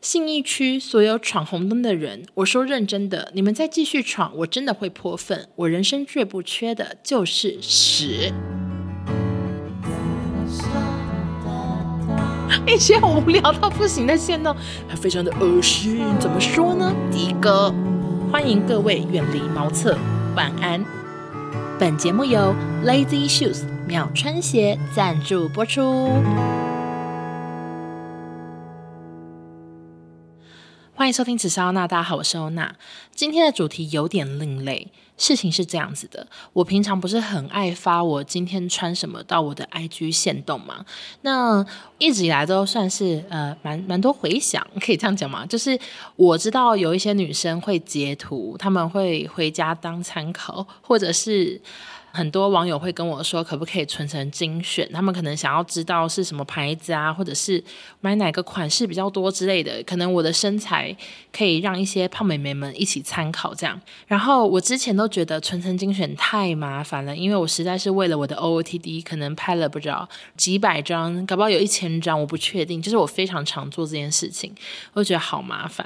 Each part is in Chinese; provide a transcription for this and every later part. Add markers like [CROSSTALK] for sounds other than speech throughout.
信义区所有闯红灯的人，我说认真的，你们再继续闯，我真的会泼粪。我人生最不缺的就是屎。[LAUGHS] 一些无聊到不行的限动，还非常的恶心。怎么说呢？第一个，欢迎各位远离茅厕，晚安。本节目由 Lazy Shoes 妙穿鞋赞助播出。欢迎收听《紫砂欧娜》，大家好，我是欧娜。今天的主题有点另类。事情是这样子的，我平常不是很爱发我今天穿什么到我的 IG 限动吗？那一直以来都算是呃蛮蛮多回响，可以这样讲吗？就是我知道有一些女生会截图，她们会回家当参考，或者是。很多网友会跟我说，可不可以存成精选？他们可能想要知道是什么牌子啊，或者是买哪个款式比较多之类的。可能我的身材可以让一些胖美眉们一起参考这样。然后我之前都觉得存成精选太麻烦了，因为我实在是为了我的 OOTD 可能拍了不知道几百张，搞不好有一千张，我不确定。就是我非常常做这件事情，我觉得好麻烦。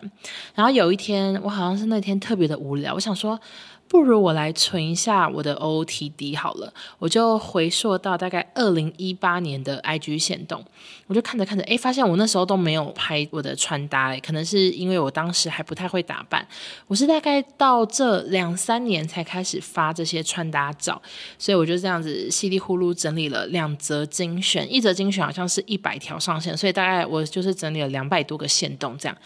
然后有一天，我好像是那天特别的无聊，我想说。不如我来存一下我的 OOTD 好了，我就回溯到大概二零一八年的 IG 限动，我就看着看着，诶，发现我那时候都没有拍我的穿搭，诶，可能是因为我当时还不太会打扮，我是大概到这两三年才开始发这些穿搭照，所以我就这样子稀里呼噜整理了两则精选，一则精选好像是一百条上线，所以大概我就是整理了两百多个限动这样。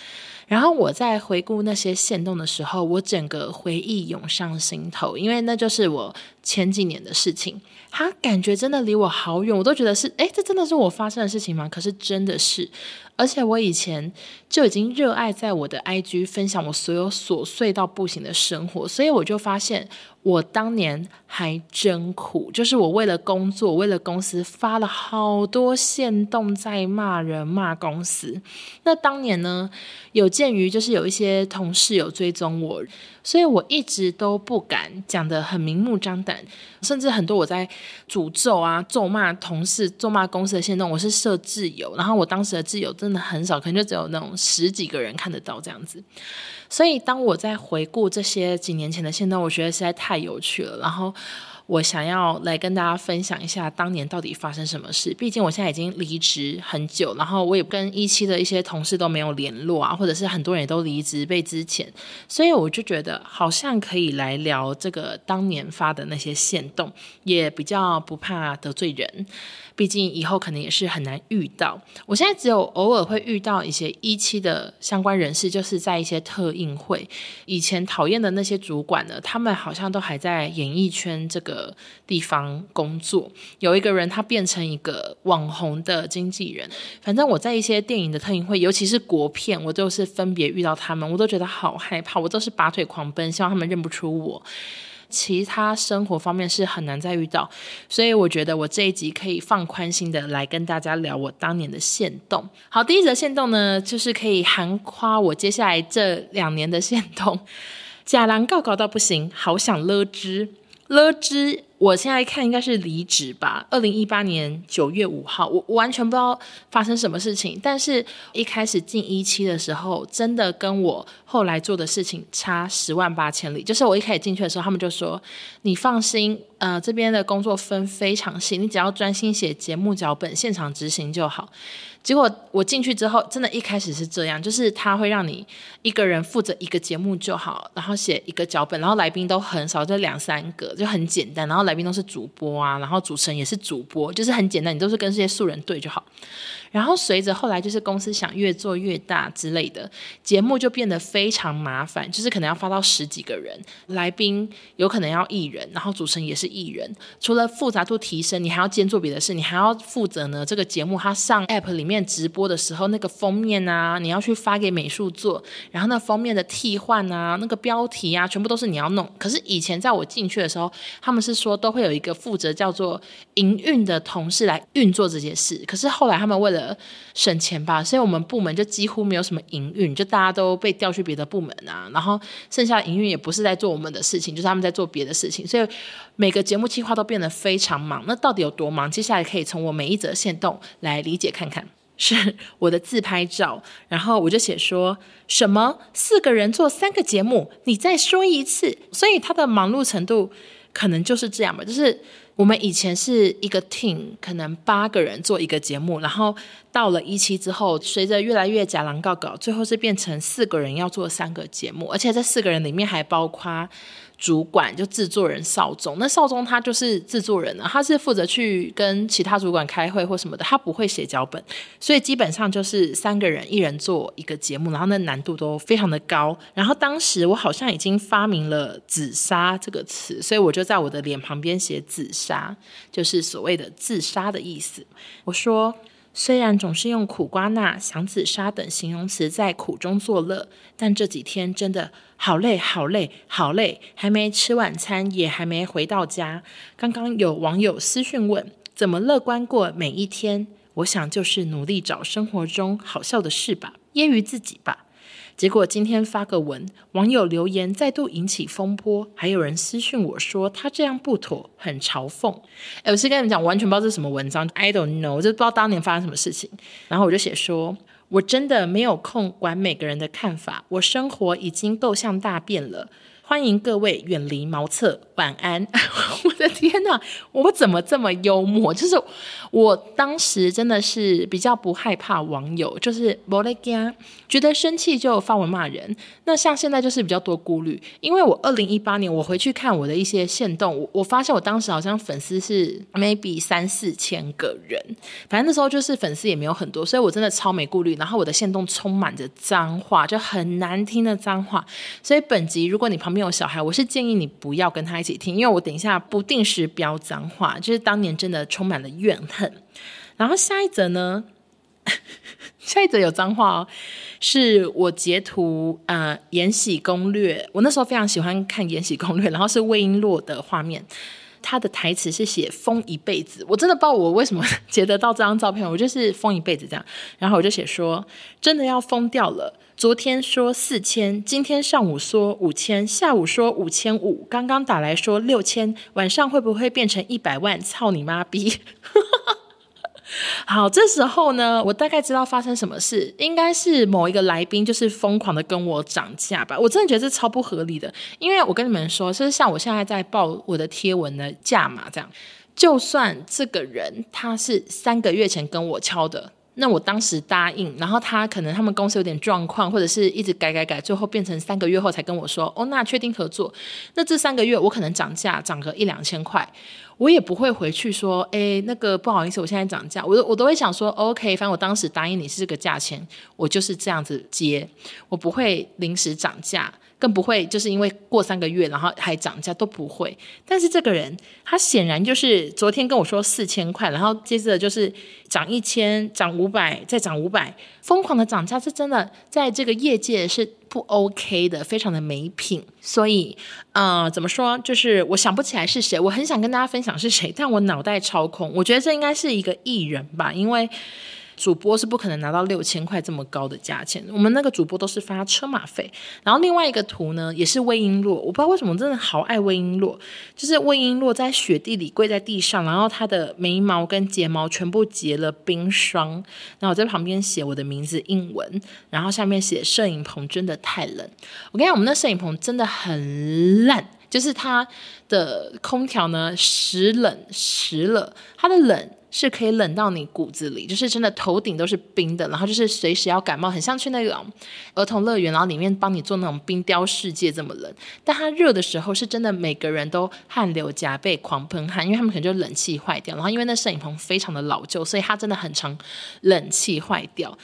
然后我在回顾那些线动的时候，我整个回忆涌上心头，因为那就是我前几年的事情。他感觉真的离我好远，我都觉得是，诶，这真的是我发生的事情吗？可是真的是，而且我以前就已经热爱在我的 IG 分享我所有琐碎到不行的生活，所以我就发现。我当年还真苦，就是我为了工作，为了公司发了好多限动，在骂人骂公司。那当年呢，有鉴于就是有一些同事有追踪我，所以我一直都不敢讲的很明目张胆，甚至很多我在诅咒啊、咒骂同事、咒骂公司的线动，我是设自由，然后我当时的自由真的很少，可能就只有那种十几个人看得到这样子。所以，当我在回顾这些几年前的线动，我觉得实在太有趣了。然后，我想要来跟大家分享一下当年到底发生什么事。毕竟我现在已经离职很久，然后我也跟一期的一些同事都没有联络啊，或者是很多人也都离职被之前，所以我就觉得好像可以来聊这个当年发的那些线动，也比较不怕得罪人。毕竟以后可能也是很难遇到。我现在只有偶尔会遇到一些一期的相关人士，就是在一些特映会。以前讨厌的那些主管呢，他们好像都还在演艺圈这个 [LAUGHS] 地方工作。有一个人他变成一个网红的经纪人。反正我在一些电影的特映会，尤其是国片，我都是分别遇到他们，我都觉得好害怕，我都是拔腿狂奔，希望他们认不出我。其他生活方面是很难再遇到，所以我觉得我这一集可以放宽心的来跟大家聊我当年的限动。好，第一则限动呢，就是可以含夸我接下来这两年的限动。假狼告告到不行，好想勒之了之。我现在看应该是离职吧，二零一八年九月五号，我我完全不知道发生什么事情，但是一开始进一期的时候，真的跟我后来做的事情差十万八千里。就是我一开始进去的时候，他们就说：“你放心，呃，这边的工作分非常细，你只要专心写节目脚本，现场执行就好。”结果我进去之后，真的一开始是这样，就是他会让你一个人负责一个节目就好，然后写一个脚本，然后来宾都很少，就两三个，就很简单，然后来宾都是主播啊，然后主持人也是主播，就是很简单，你都是跟这些素人对就好。然后随着后来就是公司想越做越大之类的，节目就变得非常麻烦，就是可能要发到十几个人，来宾有可能要艺人，然后主持人也是艺人。除了复杂度提升，你还要兼做别的事，你还要负责呢这个节目它上 App 里面面直播的时候那个封面啊，你要去发给美术做，然后那封面的替换啊，那个标题啊，全部都是你要弄。可是以前在我进去的时候，他们是说都会有一个负责叫做营运的同事来运作这些事，可是后来他们为了省钱吧，所以我们部门就几乎没有什么营运，就大家都被调去别的部门啊，然后剩下的营运也不是在做我们的事情，就是他们在做别的事情，所以每个节目计划都变得非常忙。那到底有多忙？接下来可以从我每一则线动来理解看看。是我的自拍照，然后我就写说什么四个人做三个节目，你再说一次。所以他的忙碌程度可能就是这样吧，就是。我们以前是一个 team，可能八个人做一个节目，然后到了一期之后，随着越来越假狼告稿，最后是变成四个人要做三个节目，而且这四个人里面还包括。主管就制作人少宗，那少宗他就是制作人啊，他是负责去跟其他主管开会或什么的，他不会写脚本，所以基本上就是三个人一人做一个节目，然后那难度都非常的高。然后当时我好像已经发明了“自杀”这个词，所以我就在我的脸旁边写“自杀”，就是所谓的自杀的意思。我说。虽然总是用苦瓜纳、想自杀等形容词在苦中作乐，但这几天真的好累、好累、好累，还没吃晚餐，也还没回到家。刚刚有网友私讯问：怎么乐观过每一天？我想就是努力找生活中好笑的事吧，揶揄自己吧。结果今天发个文，网友留言再度引起风波，还有人私讯我说他这样不妥，很嘲讽。哎，我是跟你们讲，完全不知道这是什么文章，I don't know，就不知道当年发生什么事情。然后我就写说，我真的没有空管每个人的看法，我生活已经够像大便了。欢迎各位远离茅厕，晚安。[LAUGHS] 我的天哪，我怎么这么幽默？就是我当时真的是比较不害怕网友，就是没在怕，觉得生气就发文骂人。那像现在就是比较多顾虑，因为我二零一八年我回去看我的一些线动，我我发现我当时好像粉丝是 maybe 三四千个人，反正那时候就是粉丝也没有很多，所以我真的超没顾虑。然后我的线动充满着脏话，就很难听的脏话。所以本集如果你旁边有小孩，我是建议你不要跟他一起听，因为我等一下不定时飙脏话，就是当年真的充满了怨恨。然后下一则呢，[LAUGHS] 下一则有脏话哦，是我截图呃《延禧攻略》，我那时候非常喜欢看《延禧攻略》，然后是魏璎珞的画面，他的台词是写疯一辈子，我真的不知道我为什么 [LAUGHS] 截得到这张照片，我就是疯一辈子这样，然后我就写说真的要疯掉了。昨天说四千，今天上午说五千，下午说五千五，刚刚打来说六千，晚上会不会变成一百万？操你妈逼！[LAUGHS] 好，这时候呢，我大概知道发生什么事，应该是某一个来宾就是疯狂的跟我涨价吧。我真的觉得这超不合理的，因为我跟你们说，就是像我现在在报我的贴文的价码这样，就算这个人他是三个月前跟我敲的。那我当时答应，然后他可能他们公司有点状况，或者是一直改改改，最后变成三个月后才跟我说，哦，那确定合作。那这三个月我可能涨价涨个一两千块，我也不会回去说，诶，那个不好意思，我现在涨价，我都我都会想说，OK，反正我当时答应你是这个价钱，我就是这样子接，我不会临时涨价。更不会就是因为过三个月，然后还涨价都不会。但是这个人，他显然就是昨天跟我说四千块，然后接着就是涨一千，涨五百，再涨五百，疯狂的涨价，这真的在这个业界是不 OK 的，非常的没品。所以，呃，怎么说？就是我想不起来是谁，我很想跟大家分享是谁，但我脑袋超空。我觉得这应该是一个艺人吧，因为。主播是不可能拿到六千块这么高的价钱，我们那个主播都是发车马费。然后另外一个图呢，也是魏璎珞，我不知道为什么真的好爱魏璎珞，就是魏璎珞在雪地里跪在地上，然后她的眉毛跟睫毛全部结了冰霜，然后我在旁边写我的名字英文，然后下面写摄影棚真的太冷。我跟你讲，我们那摄影棚真的很烂，就是它的空调呢时冷时热，它的冷。是可以冷到你骨子里，就是真的头顶都是冰的，然后就是随时要感冒，很像去那种儿童乐园，然后里面帮你做那种冰雕世界这么冷。但它热的时候是真的，每个人都汗流浃背，狂喷汗，因为他们可能就冷气坏掉，然后因为那摄影棚非常的老旧，所以它真的很常冷气坏掉。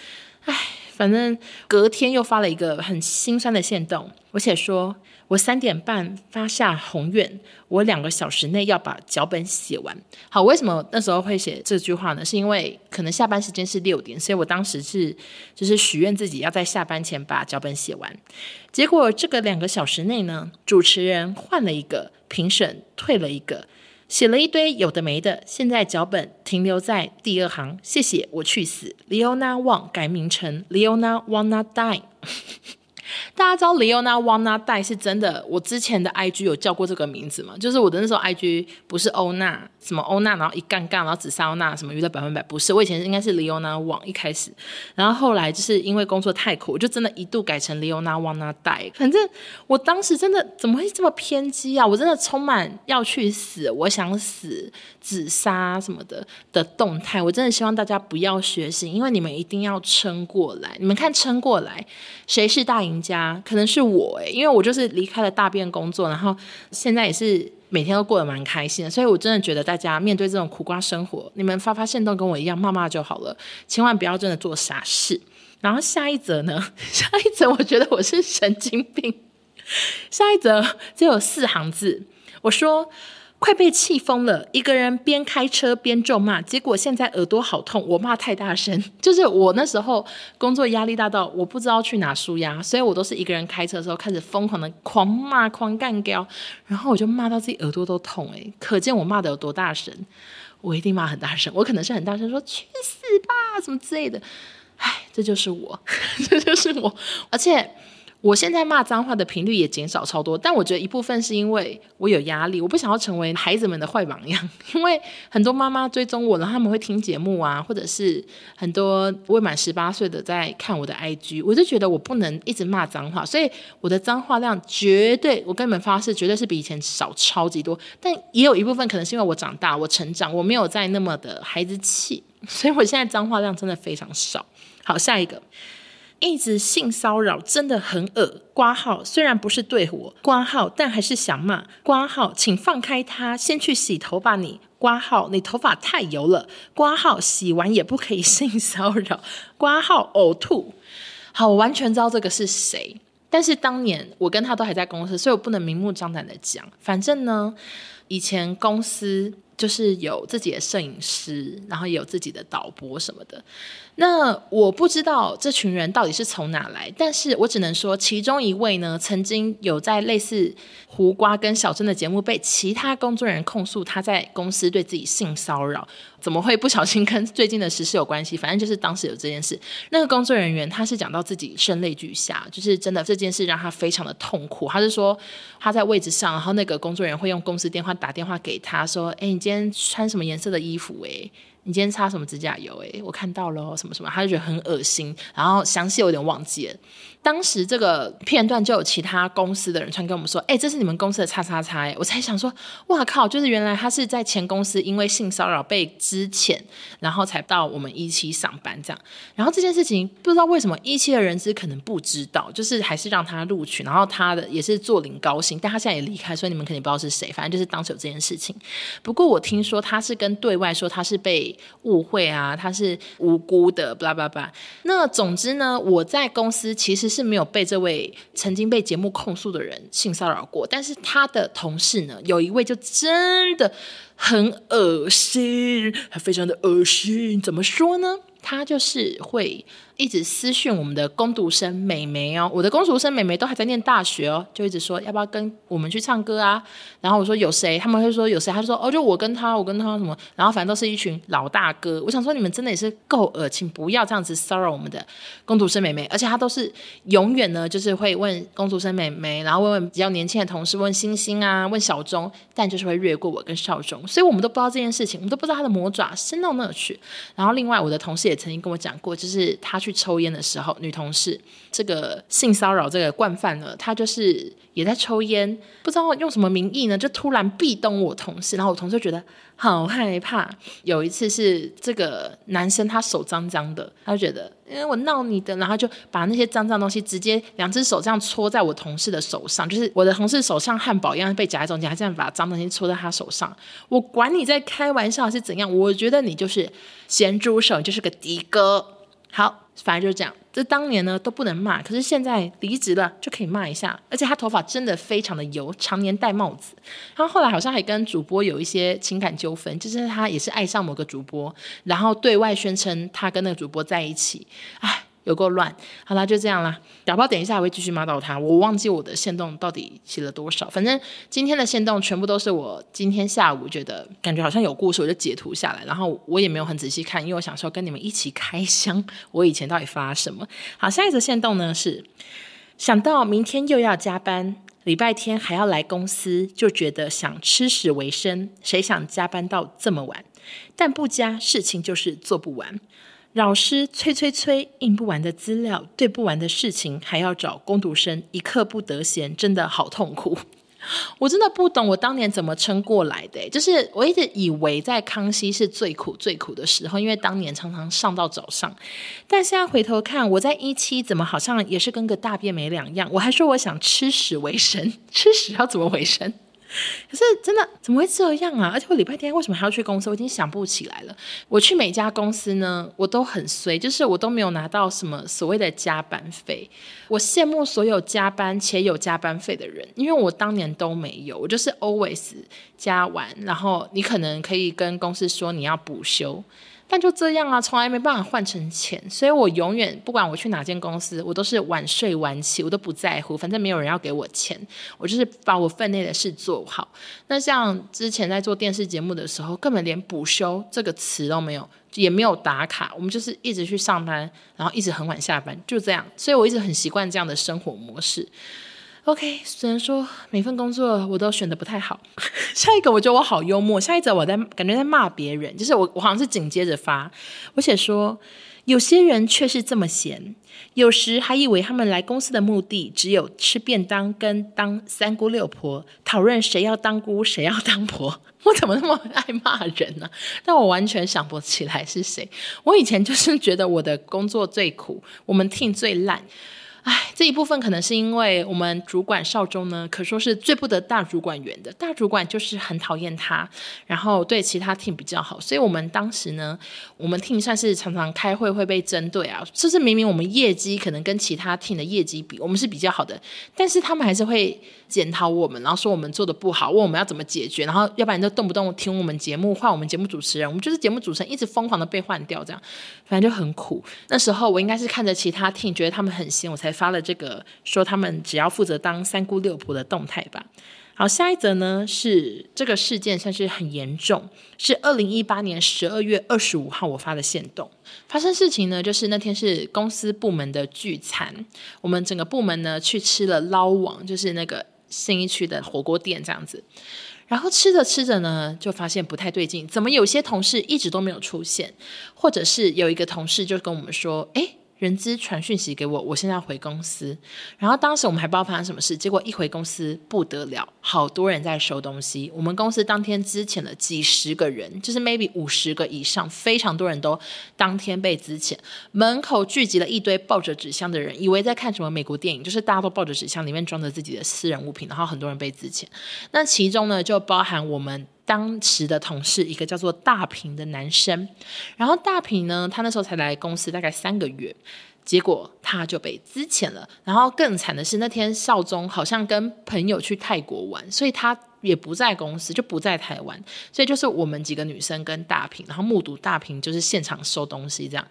唉，反正隔天又发了一个很心酸的线动，我且说。我三点半发下宏愿，我两个小时内要把脚本写完。好，为什么那时候会写这句话呢？是因为可能下班时间是六点，所以我当时是就是许愿自己要在下班前把脚本写完。结果这个两个小时内呢，主持人换了一个，评审退了一个，写了一堆有的没的，现在脚本停留在第二行。谢谢，我去死。Leona Wang 改名成 Leona Wanna Die。大家知道 Leona w a n a d a i 是真的？我之前的 IG 有叫过这个名字吗？就是我的那时候 IG 不是欧娜什么欧娜，然后一杠杠，然后紫砂欧娜，什么娱乐百分百，不是，我以前应该是李欧娜旺一开始，然后后来就是因为工作太苦，我就真的一度改成李欧娜旺那代。反正我当时真的怎么会这么偏激啊？我真的充满要去死，我想死，紫砂什么的的动态，我真的希望大家不要学习，因为你们一定要撑过来。你们看撑过来，谁是大赢家？可能是我诶、因为我就是离开了大便工作，然后现在也是。每天都过得蛮开心的，所以我真的觉得大家面对这种苦瓜生活，你们发发现都跟我一样骂骂就好了，千万不要真的做傻事。然后下一则呢？[LAUGHS] 下一则我觉得我是神经病。下一则只有四行字，我说。快被气疯了！一个人边开车边咒骂，结果现在耳朵好痛。我骂太大声，[LAUGHS] 就是我那时候工作压力大到我不知道去哪舒压，所以我都是一个人开车的时候开始疯狂的狂骂、狂干掉，然后我就骂到自己耳朵都痛。诶，可见我骂的有多大声。我一定骂很大声，我可能是很大声说“去死吧”什么之类的。唉，这就是我，[LAUGHS] 这就是我，而且。我现在骂脏话的频率也减少超多，但我觉得一部分是因为我有压力，我不想要成为孩子们的坏榜样。因为很多妈妈追踪我，然后他们会听节目啊，或者是很多未满十八岁的在看我的 IG，我就觉得我不能一直骂脏话，所以我的脏话量绝对，我跟你们发誓，绝对是比以前少超级多。但也有一部分可能是因为我长大，我成长，我没有再那么的孩子气，所以我现在脏话量真的非常少。好，下一个。一直性骚扰真的很恶，挂号虽然不是对我挂号，但还是想骂挂号，请放开他，先去洗头吧你挂号，你头发太油了挂号，洗完也不可以性骚扰挂号呕吐。好，我完全知道这个是谁，但是当年我跟他都还在公司，所以我不能明目张胆的讲。反正呢，以前公司就是有自己的摄影师，然后也有自己的导播什么的。那我不知道这群人到底是从哪来，但是我只能说，其中一位呢，曾经有在类似胡瓜跟小祯的节目被其他工作人员控诉他在公司对自己性骚扰，怎么会不小心跟最近的时事有关系？反正就是当时有这件事，那个工作人员他是讲到自己声泪俱下，就是真的这件事让他非常的痛苦。他是说他在位置上，然后那个工作人员会用公司电话打电话给他说：“哎，你今天穿什么颜色的衣服？哎。”你今天擦什么指甲油？诶，我看到了什么什么，他就觉得很恶心，然后详细有点忘记了。当时这个片段就有其他公司的人传给我们说：“哎，这是你们公司的叉叉叉。”，我才想说：“哇靠！就是原来他是在前公司因为性骚扰被资遣，然后才到我们一期上班这样。然后这件事情不知道为什么一期的人资可能不知道，就是还是让他录取，然后他的也是坐领高薪，但他现在也离开，所以你们肯定不知道是谁。反正就是当时有这件事情。不过我听说他是跟对外说他是被误会啊，他是无辜的，巴拉巴拉。那总之呢，我在公司其实是。没有被这位曾经被节目控诉的人性骚扰过，但是他的同事呢，有一位就真的很恶心，还非常的恶心。怎么说呢？他就是会。一直私讯我们的工读生美眉哦，我的工读生美眉都还在念大学哦，就一直说要不要跟我们去唱歌啊？然后我说有谁？他们会说有谁？他就说哦，就我跟他，我跟他什么？然后反正都是一群老大哥。我想说你们真的也是够恶心，不要这样子骚扰我们的工读生美眉。而且他都是永远呢，就是会问工读生美眉，然后问问比较年轻的同事，问星星啊，问小钟，但就是会略过我跟少钟，所以我们都不知道这件事情，我们都不知道他的魔爪伸到哪去。然后另外我的同事也曾经跟我讲过，就是他去。去抽烟的时候，女同事这个性骚扰这个惯犯呢，他就是也在抽烟，不知道用什么名义呢，就突然壁咚我同事，然后我同事觉得好害怕。有一次是这个男生他手脏脏的，他就觉得因为我闹你的，然后就把那些脏脏东西直接两只手这样搓在我同事的手上，就是我的同事手像汉堡一样被夹在中间，还这样把脏东西搓在他手上。我管你在开玩笑是怎样，我觉得你就是咸猪手，就是个的哥。好。反正就是这样，这当年呢都不能骂，可是现在离职了就可以骂一下。而且他头发真的非常的油，常年戴帽子。他后来好像还跟主播有一些情感纠纷，就是他也是爱上某个主播，然后对外宣称他跟那个主播在一起。唉。有够乱，好啦，就这样啦。打包等一下还会继续骂到他。我忘记我的限动到底写了多少，反正今天的限动全部都是我今天下午觉得感觉好像有故事，我就截图下来，然后我也没有很仔细看，因为我想说跟你们一起开箱，我以前到底发什么。好，下一则限动呢是想到明天又要加班。礼拜天还要来公司，就觉得想吃屎为生，谁想加班到这么晚？但不加，事情就是做不完。老师催催催，印不完的资料，对不完的事情，还要找工读生，一刻不得闲，真的好痛苦。[LAUGHS] 我真的不懂我当年怎么撑过来的，就是我一直以为在康熙是最苦最苦的时候，因为当年常常上到早上。但现在回头看，我在一期怎么好像也是跟个大便没两样？我还说我想吃屎为生，[LAUGHS] 吃屎要怎么为生？[LAUGHS] [LAUGHS] 可是真的怎么会这样啊？而且我礼拜天为什么还要去公司？我已经想不起来了。我去每家公司呢，我都很衰，就是我都没有拿到什么所谓的加班费。我羡慕所有加班且有加班费的人，因为我当年都没有。我就是 always 加完，然后你可能可以跟公司说你要补休。但就这样啊，从来没办法换成钱，所以我永远不管我去哪间公司，我都是晚睡晚起，我都不在乎，反正没有人要给我钱，我就是把我分内的事做好。那像之前在做电视节目的时候，根本连补休这个词都没有，也没有打卡，我们就是一直去上班，然后一直很晚下班，就这样。所以我一直很习惯这样的生活模式。OK，虽然说每份工作我都选得不太好，[LAUGHS] 下一个我觉得我好幽默。下一则我在感觉在骂别人，就是我我好像是紧接着发，我写说有些人却是这么闲，有时还以为他们来公司的目的只有吃便当跟当三姑六婆，讨论谁要当姑谁要当婆。我怎么那么爱骂人呢、但我完全想不起来是谁。我以前就是觉得我的工作最苦，我们 team 最烂。唉，这一部分可能是因为我们主管少中呢，可说是最不得大主管缘的。大主管就是很讨厌他，然后对其他 team 比较好。所以我们当时呢，我们 team 算是常常开会会被针对啊。就是明明我们业绩可能跟其他 team 的业绩比，我们是比较好的，但是他们还是会检讨我们，然后说我们做的不好，问我们要怎么解决，然后要不然就动不动听我们节目换我们节目主持人，我们就是节目主持人一直疯狂的被换掉，这样反正就很苦。那时候我应该是看着其他 team 觉得他们很闲，我才。发了这个说他们只要负责当三姑六婆的动态吧。好，下一则呢是这个事件算是很严重，是二零一八年十二月二十五号我发的线动。发生事情呢，就是那天是公司部门的聚餐，我们整个部门呢去吃了捞王，就是那个新一区的火锅店这样子。然后吃着吃着呢，就发现不太对劲，怎么有些同事一直都没有出现，或者是有一个同事就跟我们说，哎。人资传讯息给我，我现在回公司。然后当时我们还不知道发生什么事，结果一回公司不得了，好多人在收东西。我们公司当天资遣了几十个人，就是 maybe 五十个以上，非常多人都当天被资遣。门口聚集了一堆抱着纸箱的人，以为在看什么美国电影，就是大家都抱着纸箱，里面装着自己的私人物品，然后很多人被资遣。那其中呢，就包含我们。当时的同事，一个叫做大平的男生，然后大平呢，他那时候才来公司大概三个月，结果他就被资遣了。然后更惨的是，那天少宗好像跟朋友去泰国玩，所以他也不在公司，就不在台湾，所以就是我们几个女生跟大平，然后目睹大平就是现场收东西这样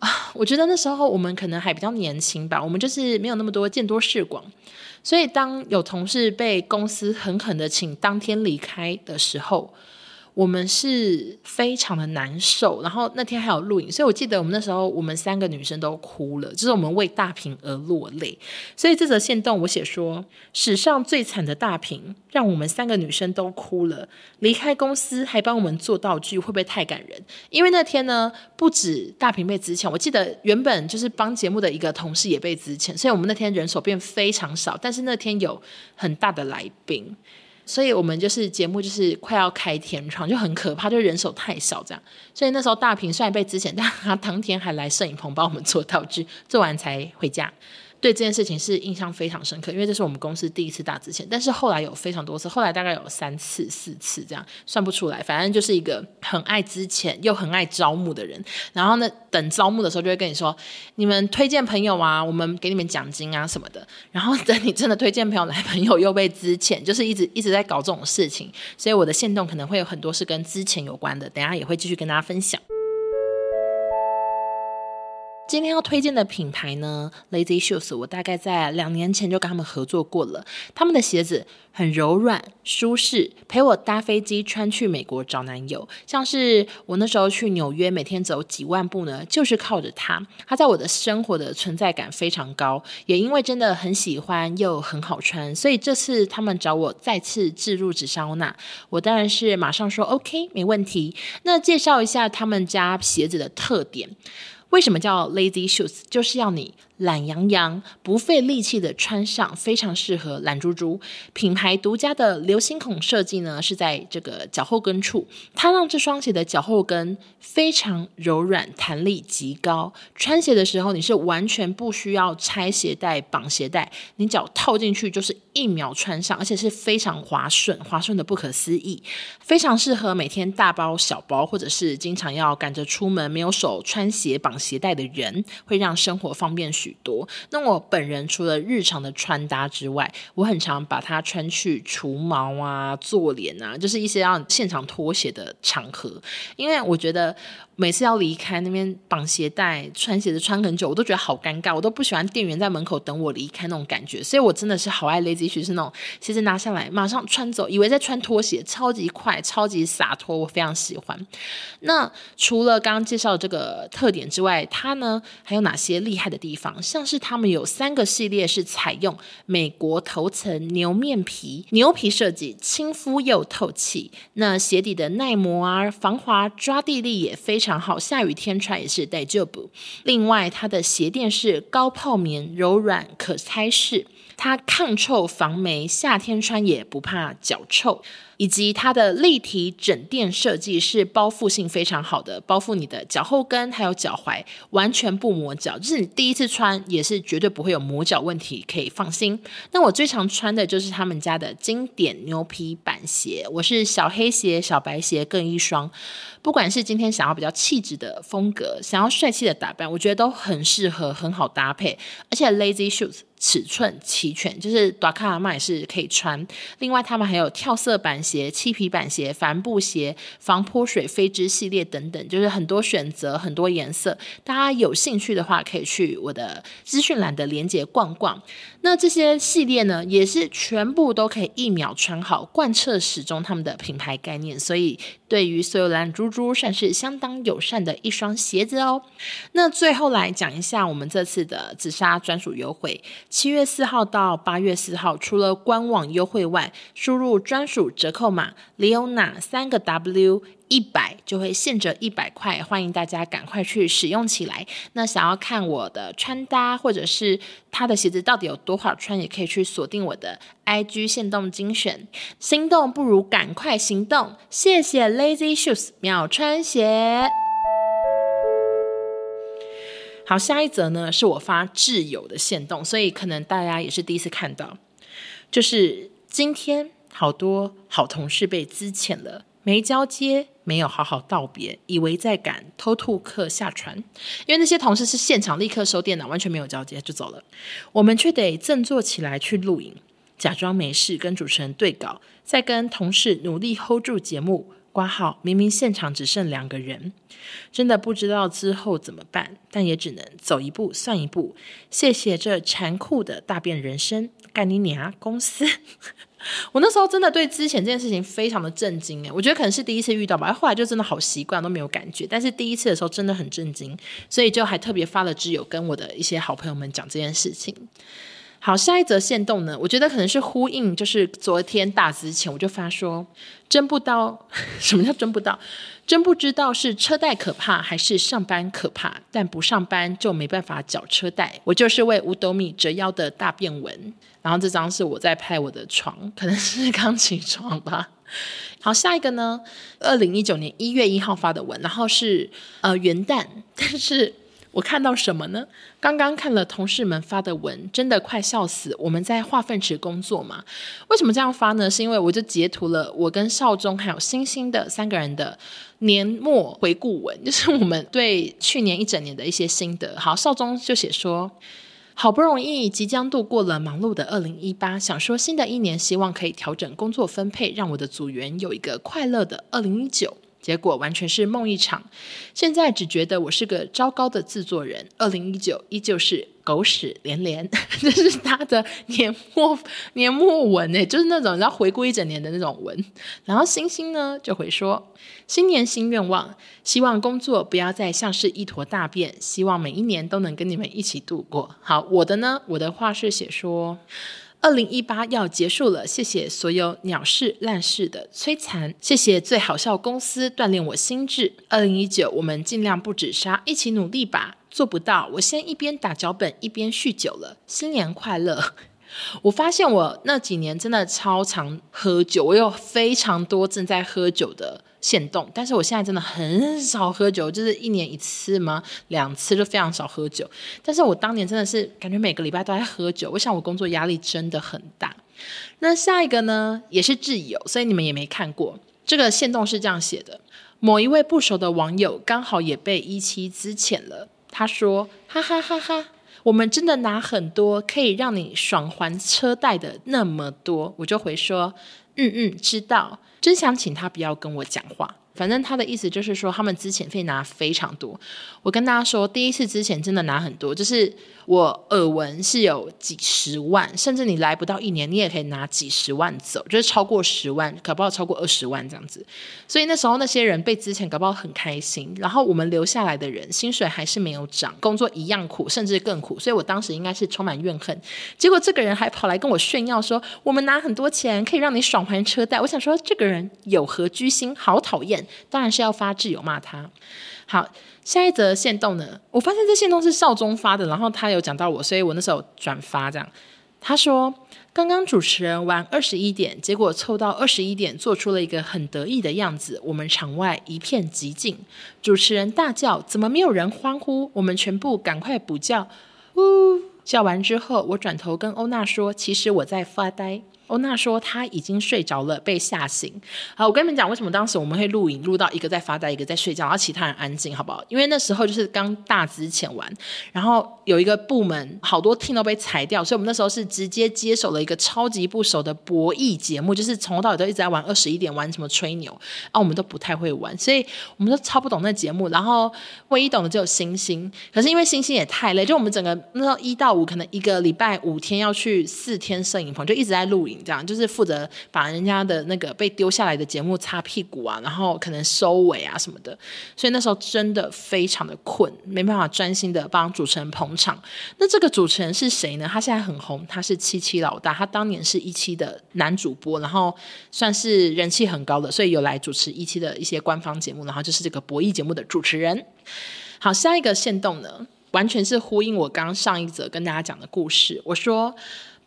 啊。[LAUGHS] 我觉得那时候我们可能还比较年轻吧，我们就是没有那么多见多识广。所以，当有同事被公司狠狠的请当天离开的时候，我们是非常的难受，然后那天还有录影，所以我记得我们那时候我们三个女生都哭了，就是我们为大平而落泪。所以这则线动我写说，史上最惨的大平，让我们三个女生都哭了。离开公司还帮我们做道具，会不会太感人？因为那天呢，不止大平被资遣，我记得原本就是帮节目的一个同事也被资遣，所以我们那天人手变非常少，但是那天有很大的来宾。所以我们就是节目就是快要开天窗，就很可怕，就人手太少这样。所以那时候大平虽然被之前，但他当天还来摄影棚帮我们做道具，做完才回家。对这件事情是印象非常深刻，因为这是我们公司第一次大资遣，但是后来有非常多次，后来大概有三次、四次这样，算不出来。反正就是一个很爱资遣又很爱招募的人。然后呢，等招募的时候就会跟你说：“你们推荐朋友啊，我们给你们奖金啊什么的。”然后等你真的推荐朋友来，朋友又被资遣，就是一直一直在搞这种事情。所以我的线动可能会有很多是跟资遣有关的，等下也会继续跟大家分享。今天要推荐的品牌呢，Lazy Shoes，我大概在两年前就跟他们合作过了。他们的鞋子很柔软、舒适，陪我搭飞机穿去美国找男友。像是我那时候去纽约，每天走几万步呢，就是靠着它。它在我的生活的存在感非常高，也因为真的很喜欢又很好穿，所以这次他们找我再次置入紫砂欧娜，我当然是马上说 OK，没问题。那介绍一下他们家鞋子的特点。为什么叫 Lazy Shoes？就是要你懒洋洋、不费力气的穿上，非常适合懒猪猪。品牌独家的流星孔设计呢，是在这个脚后跟处，它让这双鞋的脚后跟非常柔软，弹力极高。穿鞋的时候，你是完全不需要拆鞋带、绑鞋带，你脚套进去就是一秒穿上，而且是非常滑顺，滑顺的不可思议，非常适合每天大包小包，或者是经常要赶着出门没有手穿鞋绑鞋带的人，会让生活方便许多。那我本人除了日常的穿搭之外，我很常把它穿去除毛啊、做脸啊，就是一些要现场脱鞋的场合，因为我觉得。每次要离开那边绑鞋带、穿鞋子穿很久，我都觉得好尴尬，我都不喜欢店员在门口等我离开那种感觉，所以我真的是好爱 Lazy Shoes，是那种鞋子拿下来马上穿走，以为在穿拖鞋，超级快、超级洒脱，我非常喜欢。那除了刚刚介绍的这个特点之外，它呢还有哪些厉害的地方？像是他们有三个系列是采用美国头层牛面皮牛皮设计，亲肤又透气。那鞋底的耐磨啊、防滑、抓地力也非常。刚好，下雨天穿也是大丈夫。另外，它的鞋垫是高泡棉、柔软、可拆式，它抗臭防霉，夏天穿也不怕脚臭。以及它的立体枕垫设计是包覆性非常好的，包覆你的脚后跟还有脚踝，完全不磨脚，就是你第一次穿也是绝对不会有磨脚问题，可以放心。那我最常穿的就是他们家的经典牛皮板鞋，我是小黑鞋、小白鞋各一双。不管是今天想要比较气质的风格，想要帅气的打扮，我觉得都很适合，很好搭配。而且 Lazy Shoes 尺寸齐全，就是大卡嘛也是可以穿。另外，他们还有跳色板鞋、漆皮板鞋、帆布鞋、防泼水飞织系列等等，就是很多选择，很多颜色。大家有兴趣的话，可以去我的资讯栏的链接逛逛。那这些系列呢，也是全部都可以一秒穿好，贯彻始终他们的品牌概念，所以对于所有懒猪猪算是相当友善的一双鞋子哦。那最后来讲一下我们这次的紫砂专属优惠，七月四号到八月四号，除了官网优惠外，输入专属折扣码 Leona 三个 W。一百就会现折一百块，欢迎大家赶快去使用起来。那想要看我的穿搭，或者是他的鞋子到底有多好穿，也可以去锁定我的 IG 限动精选。心动不如赶快行动，谢谢 Lazy Shoes 秒穿鞋。好，下一则呢是我发挚友的限动，所以可能大家也是第一次看到，就是今天好多好同事被资遣了。没交接，没有好好道别，以为在赶偷渡客下船，因为那些同事是现场立刻收电脑，完全没有交接就走了。我们却得振作起来去录影，假装没事跟主持人对稿，再跟同事努力 hold 住节目挂号。明明现场只剩两个人，真的不知道之后怎么办，但也只能走一步算一步。谢谢这残酷的大变人生，干你娘公司！[LAUGHS] 我那时候真的对之前这件事情非常的震惊诶，我觉得可能是第一次遇到吧，后来就真的好习惯都没有感觉，但是第一次的时候真的很震惊，所以就还特别发了挚友跟我的一些好朋友们讲这件事情。好，下一则线动呢，我觉得可能是呼应，就是昨天大之前，我就发说，真不知道 [LAUGHS] 什么叫真不知道，真不知道是车贷可怕还是上班可怕，但不上班就没办法缴车贷。我就是为五斗米折腰的大变文。然后这张是我在拍我的床，可能是 [LAUGHS] 刚起床吧。好，下一个呢，二零一九年一月一号发的文，然后是呃元旦，但是。我看到什么呢？刚刚看了同事们发的文，真的快笑死。我们在化粪池工作嘛？为什么这样发呢？是因为我就截图了我跟少中还有星星的三个人的年末回顾文，就是我们对去年一整年的一些心得。好，少中就写说，好不容易即将度过了忙碌的二零一八，想说新的一年希望可以调整工作分配，让我的组员有一个快乐的二零一九。结果完全是梦一场。现在只觉得我是个糟糕的制作人。二零一九依旧是狗屎连连，[LAUGHS] 这是他的年末年末文呢，就是那种要回顾一整年的那种文。然后星星呢就会说：新年新愿望，希望工作不要再像是一坨大便，希望每一年都能跟你们一起度过。好，我的呢，我的话是写说。二零一八要结束了，谢谢所有鸟事烂事的摧残，谢谢最好笑公司锻炼我心智。二零一九，我们尽量不止杀，一起努力吧。做不到，我先一边打脚本一边酗酒了。新年快乐！[LAUGHS] 我发现我那几年真的超常喝酒，我有非常多正在喝酒的。限动，但是我现在真的很少喝酒，就是一年一次吗？两次就非常少喝酒。但是我当年真的是感觉每个礼拜都在喝酒，我想我工作压力真的很大。那下一个呢，也是挚友，所以你们也没看过这个限动是这样写的：某一位不熟的网友刚好也被一期资遣了，他说：哈哈哈哈，我们真的拿很多可以让你爽还车贷的那么多，我就回说：嗯嗯，知道。真想请他不要跟我讲话。反正他的意思就是说，他们之前费拿非常多。我跟大家说，第一次之前真的拿很多，就是我耳闻是有几十万，甚至你来不到一年，你也可以拿几十万走，就是超过十万，搞不好超过二十万这样子。所以那时候那些人被资遣，搞不好很开心。然后我们留下来的人，薪水还是没有涨，工作一样苦，甚至更苦。所以我当时应该是充满怨恨。结果这个人还跑来跟我炫耀说，我们拿很多钱可以让你爽还车贷。我想说，这个人有何居心？好讨厌。当然是要发挚友骂他。好，下一则限动呢？我发现这限动是少中发的，然后他有讲到我，所以我那时候转发这样。他说，刚刚主持人玩二十一点，结果凑到二十一点，做出了一个很得意的样子。我们场外一片寂静，主持人大叫：“怎么没有人欢呼？”我们全部赶快补叫：“呜！”叫完之后，我转头跟欧娜说：“其实我在发呆。”欧娜说她已经睡着了，被吓醒。好，我跟你们讲，为什么当时我们会录影录到一个在发呆，一个在睡觉，然后其他人安静，好不好？因为那时候就是刚大资遣完，然后有一个部门好多 team 都被裁掉，所以我们那时候是直接接手了一个超级不熟的博弈节目，就是从头到尾都一直在玩二十一点，玩什么吹牛啊，我们都不太会玩，所以我们都超不懂那节目。然后唯一懂的只有星星，可是因为星星也太累，就我们整个那时候一到五可能一个礼拜五天要去四天摄影棚，就一直在录影。这样就是负责把人家的那个被丢下来的节目擦屁股啊，然后可能收尾啊什么的，所以那时候真的非常的困，没办法专心的帮主持人捧场。那这个主持人是谁呢？他现在很红，他是七七老大，他当年是一期的男主播，然后算是人气很高的，所以有来主持一期的一些官方节目，然后就是这个博弈节目的主持人。好，下一个线动呢，完全是呼应我刚上一则跟大家讲的故事，我说。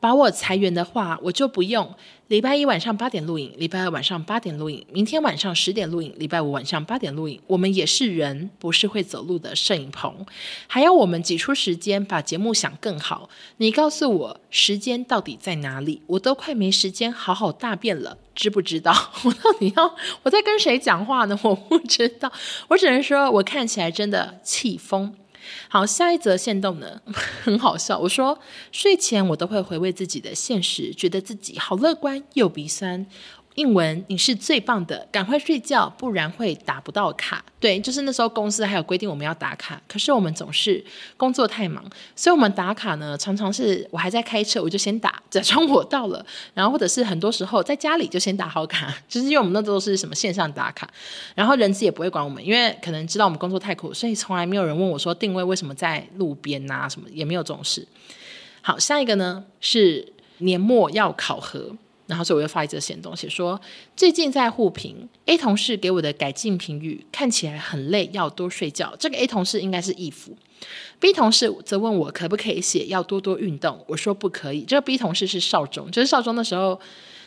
把我裁员的话，我就不用礼拜一晚上八点录影，礼拜二晚上八点录影，明天晚上十点录影，礼拜五晚上八点录影。我们也是人，不是会走路的摄影棚，还要我们挤出时间把节目想更好。你告诉我时间到底在哪里？我都快没时间好好大便了，知不知道？我到底要我在跟谁讲话呢？我不知道，我只能说我看起来真的气疯。好，下一则线动呢，[LAUGHS] 很好笑。我说睡前我都会回味自己的现实，觉得自己好乐观又鼻酸。英文，你是最棒的，赶快睡觉，不然会打不到卡。对，就是那时候公司还有规定我们要打卡，可是我们总是工作太忙，所以我们打卡呢，常常是我还在开车，我就先打，假装我到了，然后或者是很多时候在家里就先打好卡，就是因为我们那都是什么线上打卡，然后人资也不会管我们，因为可能知道我们工作太苦，所以从来没有人问我说定位为什么在路边啊什么，也没有这种事。好，下一个呢是年末要考核。然后，所以我又发一则闲东，写说最近在互评，A 同事给我的改进评语，看起来很累，要多睡觉。这个 A 同事应该是义父，B 同事则问我可不可以写要多多运动，我说不可以。这个 B 同事是少中，就是少中的时候，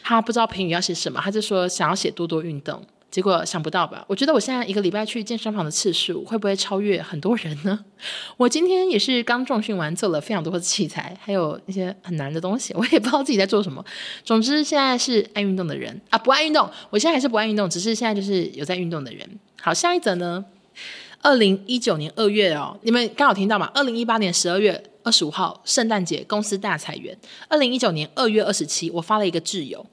他不知道评语要写什么，他就说想要写多多运动。结果想不到吧？我觉得我现在一个礼拜去健身房的次数会不会超越很多人呢？[LAUGHS] 我今天也是刚重训完，做了非常多的器材，还有一些很难的东西，我也不知道自己在做什么。总之，现在是爱运动的人啊，不爱运动。我现在还是不爱运动，只是现在就是有在运动的人。好，下一则呢？二零一九年二月哦，你们刚好听到嘛？二零一八年十二月二十五号，圣诞节公司大裁员。二零一九年二月二十七，我发了一个挚友。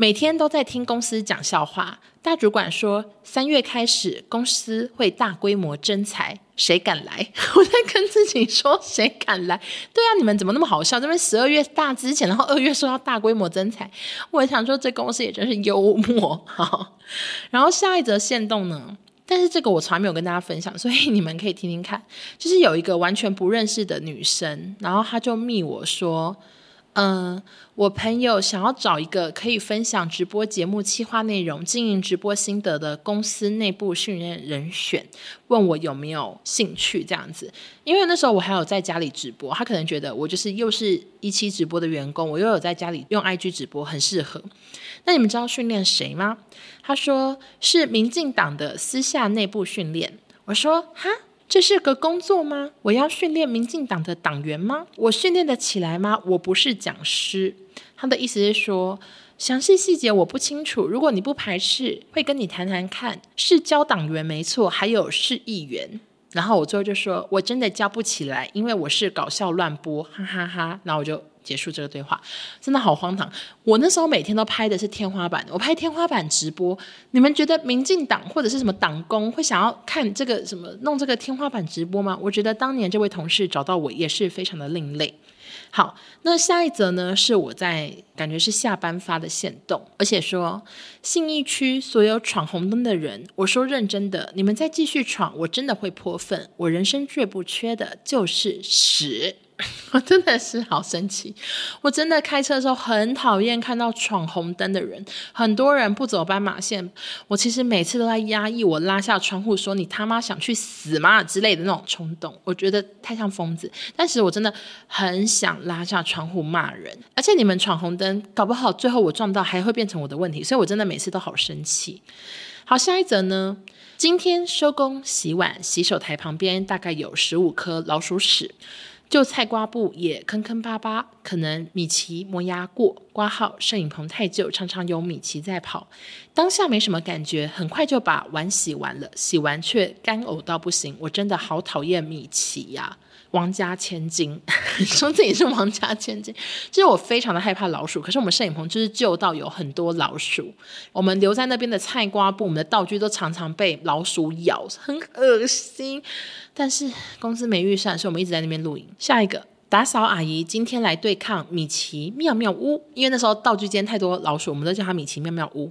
每天都在听公司讲笑话。大主管说，三月开始公司会大规模征才，谁敢来？[LAUGHS] 我在跟自己说，谁敢来？对啊，你们怎么那么好笑？这边十二月大之前，然后二月说要大规模征才，我想说这公司也真是幽默。好，[LAUGHS] 然后下一则限动呢？但是这个我从来没有跟大家分享，所以你们可以听听看。就是有一个完全不认识的女生，然后她就密我说。嗯，我朋友想要找一个可以分享直播节目企划内容、经营直播心得的公司内部训练人选，问我有没有兴趣这样子。因为那时候我还有在家里直播，他可能觉得我就是又是一期直播的员工，我又有在家里用 IG 直播，很适合。那你们知道训练谁吗？他说是民进党的私下内部训练。我说哈。这是个工作吗？我要训练民进党的党员吗？我训练得起来吗？我不是讲师。他的意思是说，详细细节我不清楚。如果你不排斥，会跟你谈谈看。是教党员没错，还有是议员。然后我最后就说，我真的教不起来，因为我是搞笑乱播，哈哈哈哈。然后我就。结束这个对话，真的好荒唐。我那时候每天都拍的是天花板，我拍天花板直播。你们觉得民进党或者是什么党工会想要看这个什么弄这个天花板直播吗？我觉得当年这位同事找到我也是非常的另类。好，那下一则呢，是我在感觉是下班发的线动，而且说信义区所有闯红灯的人，我说认真的，你们再继续闯，我真的会泼粪。我人生最不缺的就是屎。[LAUGHS] 我真的是好生气！我真的开车的时候很讨厌看到闯红灯的人，很多人不走斑马线。我其实每次都在压抑我拉下窗户说“你他妈想去死吗”之类的那种冲动，我觉得太像疯子。但是我真的很想拉下窗户骂人，而且你们闯红灯，搞不好最后我撞到还会变成我的问题，所以我真的每次都好生气。好，下一则呢？今天收工洗碗，洗手台旁边大概有十五颗老鼠屎。旧菜瓜布也坑坑巴巴，可能米奇磨牙过。挂号摄影棚太旧，常常有米奇在跑。当下没什么感觉，很快就把碗洗完了，洗完却干呕到不行。我真的好讨厌米奇呀！王家千金 [LAUGHS] 说自己是王家千金，其实我非常的害怕老鼠。可是我们摄影棚就是旧到有很多老鼠，我们留在那边的菜瓜布，我们的道具都常常被老鼠咬，很恶心。但是公司没预算，所以我们一直在那边录影。下一个打扫阿姨今天来对抗米奇妙妙屋，因为那时候道具间太多老鼠，我们都叫它米奇妙妙屋。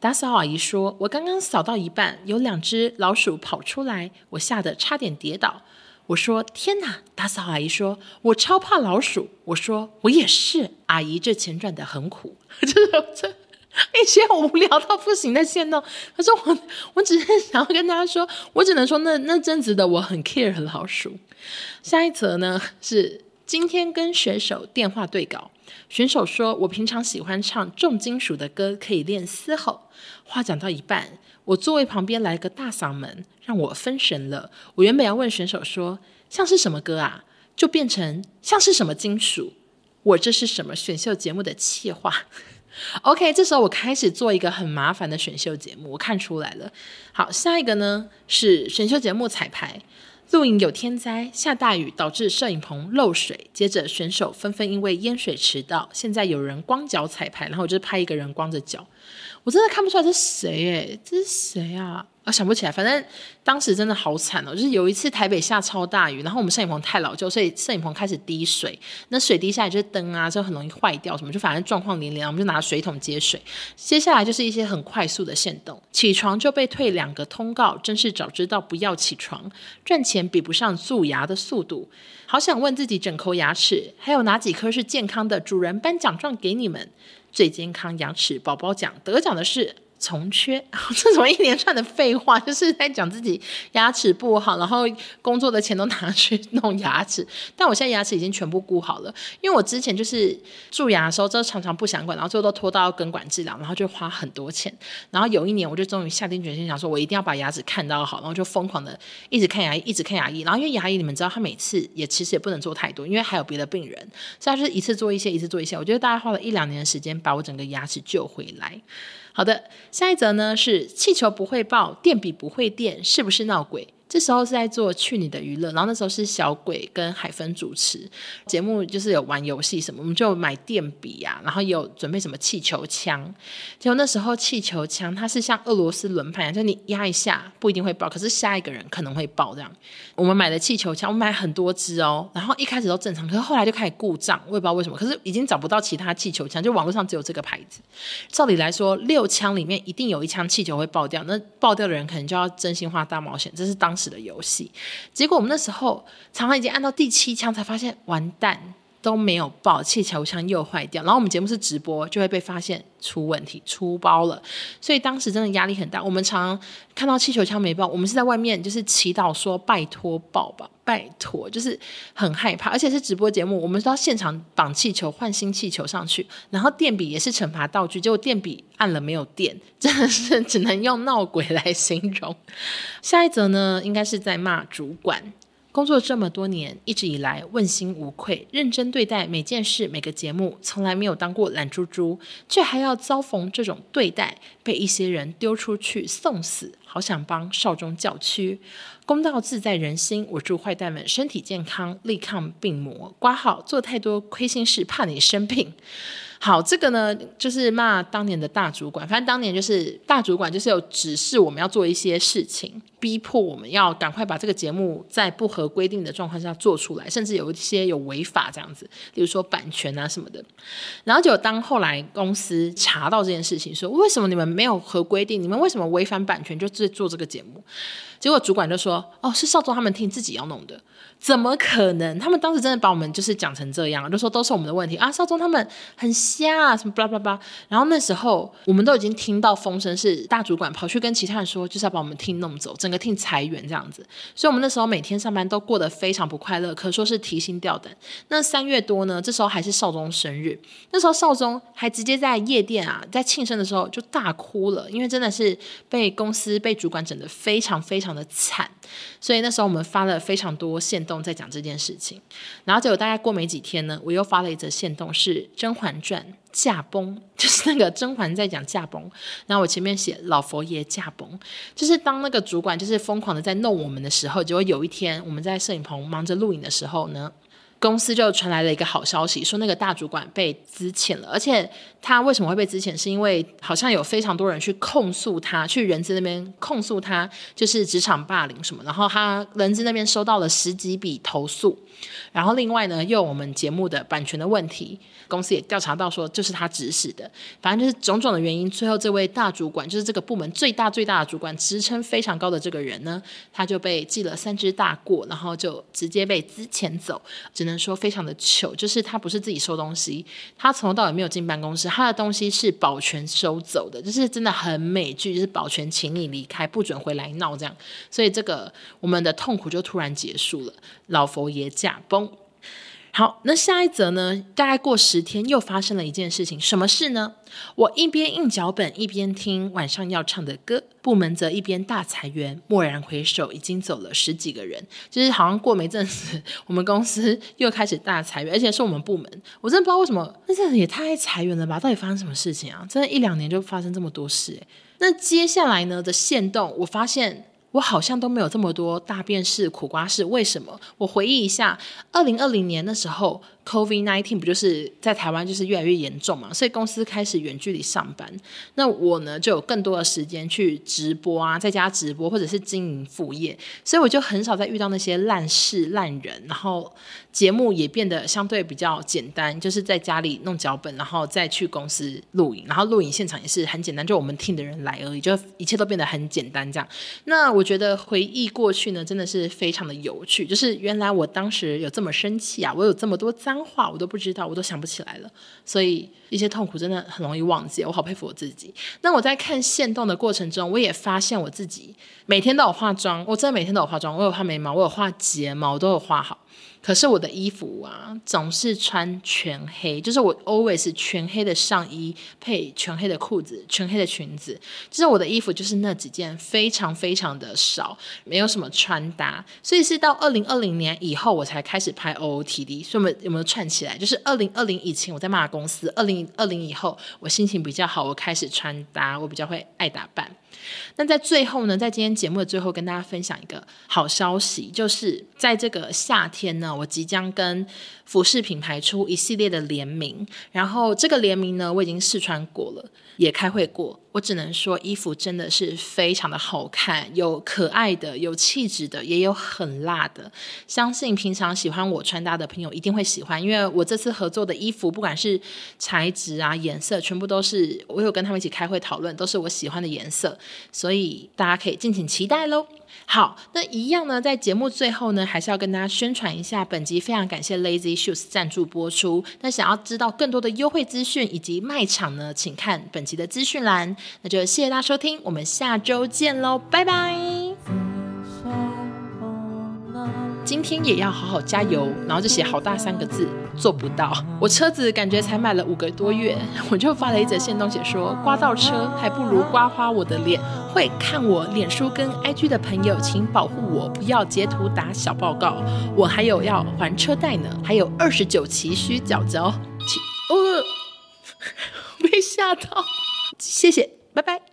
打扫阿姨说：“我刚刚扫到一半，有两只老鼠跑出来，我吓得差点跌倒。”我说：“天哪！”打扫阿姨说：“我超怕老鼠。”我说：“我也是。”阿姨这钱赚的很苦，[LAUGHS] 就是这一些无聊到不行的线动。可是我，我只是想要跟大家说，我只能说那那阵子的我很 care 老鼠。下一则呢是今天跟选手电话对稿，选手说：“我平常喜欢唱重金属的歌，可以练嘶吼。”话讲到一半。我座位旁边来个大嗓门，让我分神了。我原本要问选手说，像是什么歌啊，就变成像是什么金属。我这是什么选秀节目的企划？OK，这时候我开始做一个很麻烦的选秀节目，我看出来了。好，下一个呢是选秀节目彩排。录影有天灾，下大雨导致摄影棚漏水，接着选手纷纷因为淹水迟到。现在有人光脚彩排，然后我就拍一个人光着脚。我真的看不出来这是谁诶，这是谁啊？啊，想不起来。反正当时真的好惨哦，就是有一次台北下超大雨，然后我们摄影棚太老旧，所以摄影棚开始滴水。那水滴下来就是灯啊，就很容易坏掉什么，就反正状况连连。我们就拿水桶接水。接下来就是一些很快速的限动，起床就被退两个通告，真是早知道不要起床。赚钱比不上蛀牙的速度，好想问自己整口牙齿还有哪几颗是健康的，主人颁奖状给你们。最健康牙齿宝宝奖得奖的是从缺，[LAUGHS] 这什么一连串的废话，就是在讲自己牙齿不好，然后工作的钱都拿去弄牙齿。[LAUGHS] 但我现在牙齿已经全部顾好了，因为我之前就是蛀牙的时候，就常常不想管，然后最后都拖到根管治疗，然后就花很多钱。然后有一年，我就终于下定决心，想说我一定要把牙齿看到好，然后就疯狂的一直看牙医，一直看牙医。然后因为牙医，你们知道，他每次也其实也不能做太多，因为还有别的病人，所以他就是一次做一些，一次做一些。我觉得大概花了一两年的时间，把我整个牙齿救回来。好的，下一则呢是气球不会爆，电笔不会电，是不是闹鬼？这时候是在做《去你的娱乐》，然后那时候是小鬼跟海芬主持节目，就是有玩游戏什么，我们就买电笔、啊，然后也有准备什么气球枪。结果那时候气球枪它是像俄罗斯轮盘一样，就你压一下不一定会爆，可是下一个人可能会爆这样。我们买的气球枪，我买很多支哦，然后一开始都正常，可是后来就开始故障，我也不知道为什么。可是已经找不到其他气球枪，就网络上只有这个牌子。照理来说，六枪里面一定有一枪气球会爆掉，那爆掉的人可能就要真心话大冒险。这是当时的游戏，结果我们那时候常常已经按到第七枪才发现完蛋。都没有爆，气球枪又坏掉。然后我们节目是直播，就会被发现出问题出包了，所以当时真的压力很大。我们常看到气球枪没爆，我们是在外面就是祈祷说拜托爆吧，拜托，就是很害怕。而且是直播节目，我们都要现场绑气球换新气球上去，然后电笔也是惩罚道具，结果电笔按了没有电，真的是只能用闹鬼来形容。下一则呢，应该是在骂主管。工作这么多年，一直以来问心无愧，认真对待每件事、每个节目，从来没有当过懒猪猪，却还要遭逢这种对待，被一些人丢出去送死，好想帮少中叫屈。公道自在人心，我祝坏蛋们身体健康，力抗病魔。挂号做太多亏心事，怕你生病。好，这个呢，就是骂当年的大主管。反正当年就是大主管，就是有指示我们要做一些事情，逼迫我们要赶快把这个节目在不合规定的状况下做出来，甚至有一些有违法这样子，比如说版权啊什么的。然后就当后来公司查到这件事情，说为什么你们没有合规定？你们为什么违反版权就自做这个节目？结果主管就说：“哦，是少宗他们听自己要弄的。”怎么可能？他们当时真的把我们就是讲成这样，就说都是我们的问题啊！少宗他们很瞎啊，什么巴拉巴拉。然后那时候我们都已经听到风声，是大主管跑去跟其他人说，就是要把我们 team 弄走，整个 team 裁员这样子。所以我们那时候每天上班都过得非常不快乐，可说是提心吊胆。那三月多呢，这时候还是少宗生日，那时候少宗还直接在夜店啊，在庆生的时候就大哭了，因为真的是被公司被主管整得非常非常常的惨。所以那时候我们发了非常多线动在讲这件事情，然后结果大概过没几天呢，我又发了一则线动，是《甄嬛传》驾崩，[LAUGHS] 就是那个甄嬛在讲驾崩，然后我前面写老佛爷驾崩，就是当那个主管就是疯狂的在弄我们的时候，结果有一天我们在摄影棚忙着录影的时候呢。公司就传来了一个好消息，说那个大主管被资遣了，而且他为什么会被资遣？是因为好像有非常多人去控诉他，去人资那边控诉他，就是职场霸凌什么，然后他人资那边收到了十几笔投诉，然后另外呢，又我们节目的版权的问题。公司也调查到说，就是他指使的，反正就是种种的原因。最后，这位大主管，就是这个部门最大最大的主管，职称非常高的这个人呢，他就被记了三只大过，然后就直接被资遣走。只能说非常的糗，就是他不是自己收东西，他从头到尾没有进办公室，他的东西是保全收走的，就是真的很美剧，就是保全请你离开，不准回来闹这样。所以这个我们的痛苦就突然结束了，老佛爷驾崩。好，那下一则呢？大概过十天，又发生了一件事情。什么事呢？我一边印脚本，一边听晚上要唱的歌。部门则一边大裁员，蓦然回首，已经走了十几个人。就是好像过没阵子，我们公司 [LAUGHS] 又开始大裁员，而且是我们部门。我真的不知道为什么，那这也太裁员了吧？到底发生什么事情啊？真的，一两年就发生这么多事欸。那接下来呢的限动，我发现。我好像都没有这么多大便式苦瓜事，为什么？我回忆一下，二零二零年的时候。COVID-19 不就是在台湾就是越来越严重嘛，所以公司开始远距离上班。那我呢就有更多的时间去直播啊，在家直播或者是经营副业，所以我就很少再遇到那些烂事烂人。然后节目也变得相对比较简单，就是在家里弄脚本，然后再去公司录影，然后录影现场也是很简单，就我们 team 的人来而已，就一切都变得很简单这样。那我觉得回忆过去呢，真的是非常的有趣，就是原来我当时有这么生气啊，我有这么多脏。话我都不知道，我都想不起来了，所以一些痛苦真的很容易忘记。我好佩服我自己。那我在看线动的过程中，我也发现我自己每天都有化妆，我真的每天都有化妆，我有画眉毛，我有画睫毛，我都有画好。可是我的衣服啊，总是穿全黑，就是我 always 全黑的上衣配全黑的裤子，全黑的裙子。就是我的衣服就是那几件，非常非常的少，没有什么穿搭。所以是到二零二零年以后，我才开始拍 OOTD。所以我们有没有串起来？就是二零二零以前我在骂公司，二零二零以后我心情比较好，我开始穿搭，我比较会爱打扮。那在最后呢，在今天节目的最后，跟大家分享一个好消息，就是在这个夏天呢，我即将跟服饰品牌出一系列的联名，然后这个联名呢，我已经试穿过了，也开会过。我只能说，衣服真的是非常的好看，有可爱的，有气质的，也有很辣的。相信平常喜欢我穿搭的朋友一定会喜欢，因为我这次合作的衣服，不管是材质啊、颜色，全部都是我有跟他们一起开会讨论，都是我喜欢的颜色，所以大家可以敬请期待喽。好，那一样呢，在节目最后呢，还是要跟大家宣传一下，本集非常感谢 Lazy Shoes 赞助播出。那想要知道更多的优惠资讯以及卖场呢，请看本集的资讯栏。那就谢谢大家收听，我们下周见喽，拜拜。今天也要好好加油，然后就写好大三个字，做不到。我车子感觉才买了五个多月，[LAUGHS] 我就发了一则线动写说，刮到车还不如刮花我的脸。会看我脸书跟 IG 的朋友，请保护我，不要截图打小报告。我还有要还车贷呢，还有二十九期需缴交。请，哦，[LAUGHS] 被吓到，谢谢，拜拜。